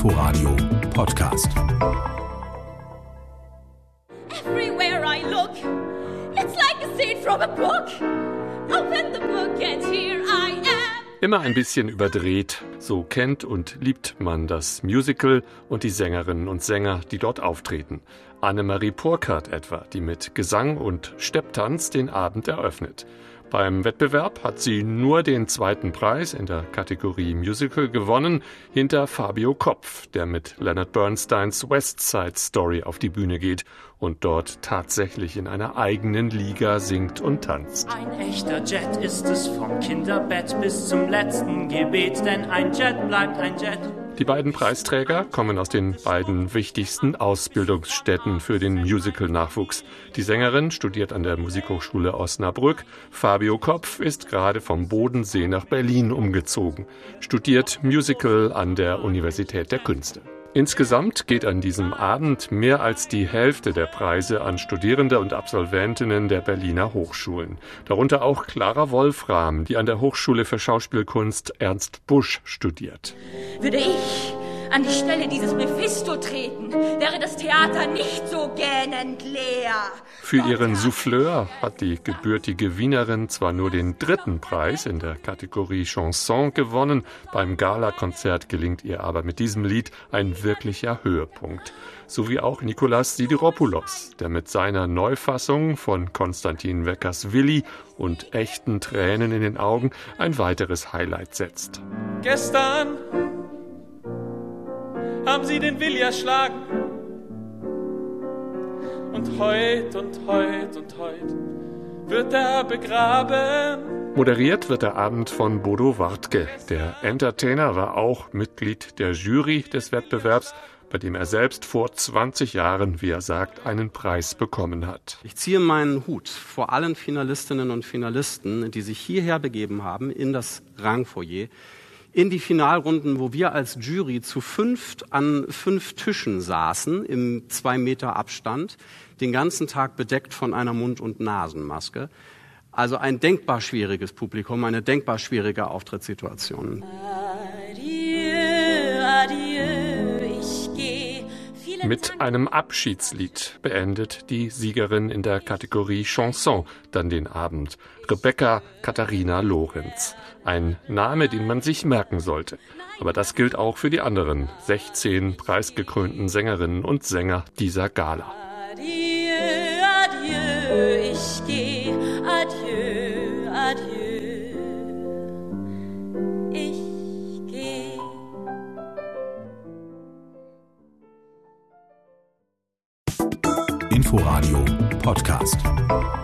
Inforadio Podcast. Everywhere I look, it's like a scene from a book. Open the book and here I am. Immer ein bisschen überdreht, so kennt und liebt man das Musical und die Sängerinnen und Sänger, die dort auftreten. Annemarie Purkart etwa, die mit Gesang und Stepptanz den Abend eröffnet. Beim Wettbewerb hat sie nur den zweiten Preis in der Kategorie Musical gewonnen, hinter Fabio Kopf, der mit Leonard Bernsteins West Side Story auf die Bühne geht und dort tatsächlich in einer eigenen Liga singt und tanzt. Ein echter Jet ist es vom Kinderbett bis zum letzten Gebet, denn ein Jet bleibt ein Jet. Die beiden Preisträger kommen aus den beiden wichtigsten Ausbildungsstätten für den Musical-Nachwuchs. Die Sängerin studiert an der Musikhochschule Osnabrück. Fabio Kopf ist gerade vom Bodensee nach Berlin umgezogen, studiert Musical an der Universität der Künste. Insgesamt geht an diesem Abend mehr als die Hälfte der Preise an Studierende und Absolventinnen der Berliner Hochschulen. Darunter auch Clara Wolfram, die an der Hochschule für Schauspielkunst Ernst Busch studiert. Würde ich an die Stelle dieses Mephisto treten, wäre das Theater nicht so gähnend leer. Für ihren Souffleur hat die gebürtige Wienerin zwar nur den dritten Preis in der Kategorie Chanson gewonnen, beim Galakonzert gelingt ihr aber mit diesem Lied ein wirklicher Höhepunkt. So wie auch Nikolas Sidiropoulos, der mit seiner Neufassung von Konstantin Weckers Willi und echten Tränen in den Augen ein weiteres Highlight setzt. Gestern haben sie den Willi erschlagen. Und heut und heut und heut wird er begraben. Moderiert wird der Abend von Bodo Wartke. Der Entertainer war auch Mitglied der Jury des Wettbewerbs, bei dem er selbst vor 20 Jahren, wie er sagt, einen Preis bekommen hat. Ich ziehe meinen Hut vor allen Finalistinnen und Finalisten, die sich hierher begeben haben in das Rangfoyer in die Finalrunden, wo wir als Jury zu fünft an fünf Tischen saßen, im zwei Meter Abstand, den ganzen Tag bedeckt von einer Mund- und Nasenmaske. Also ein denkbar schwieriges Publikum, eine denkbar schwierige Auftrittssituation. Adieu, Mit einem Abschiedslied beendet die Siegerin in der Kategorie Chanson dann den Abend. Rebecca Katharina Lorenz. Ein Name, den man sich merken sollte. Aber das gilt auch für die anderen 16 preisgekrönten Sängerinnen und Sänger dieser Gala. Adieu, adieu, ich geh. Adieu, adieu. Inforadio Podcast.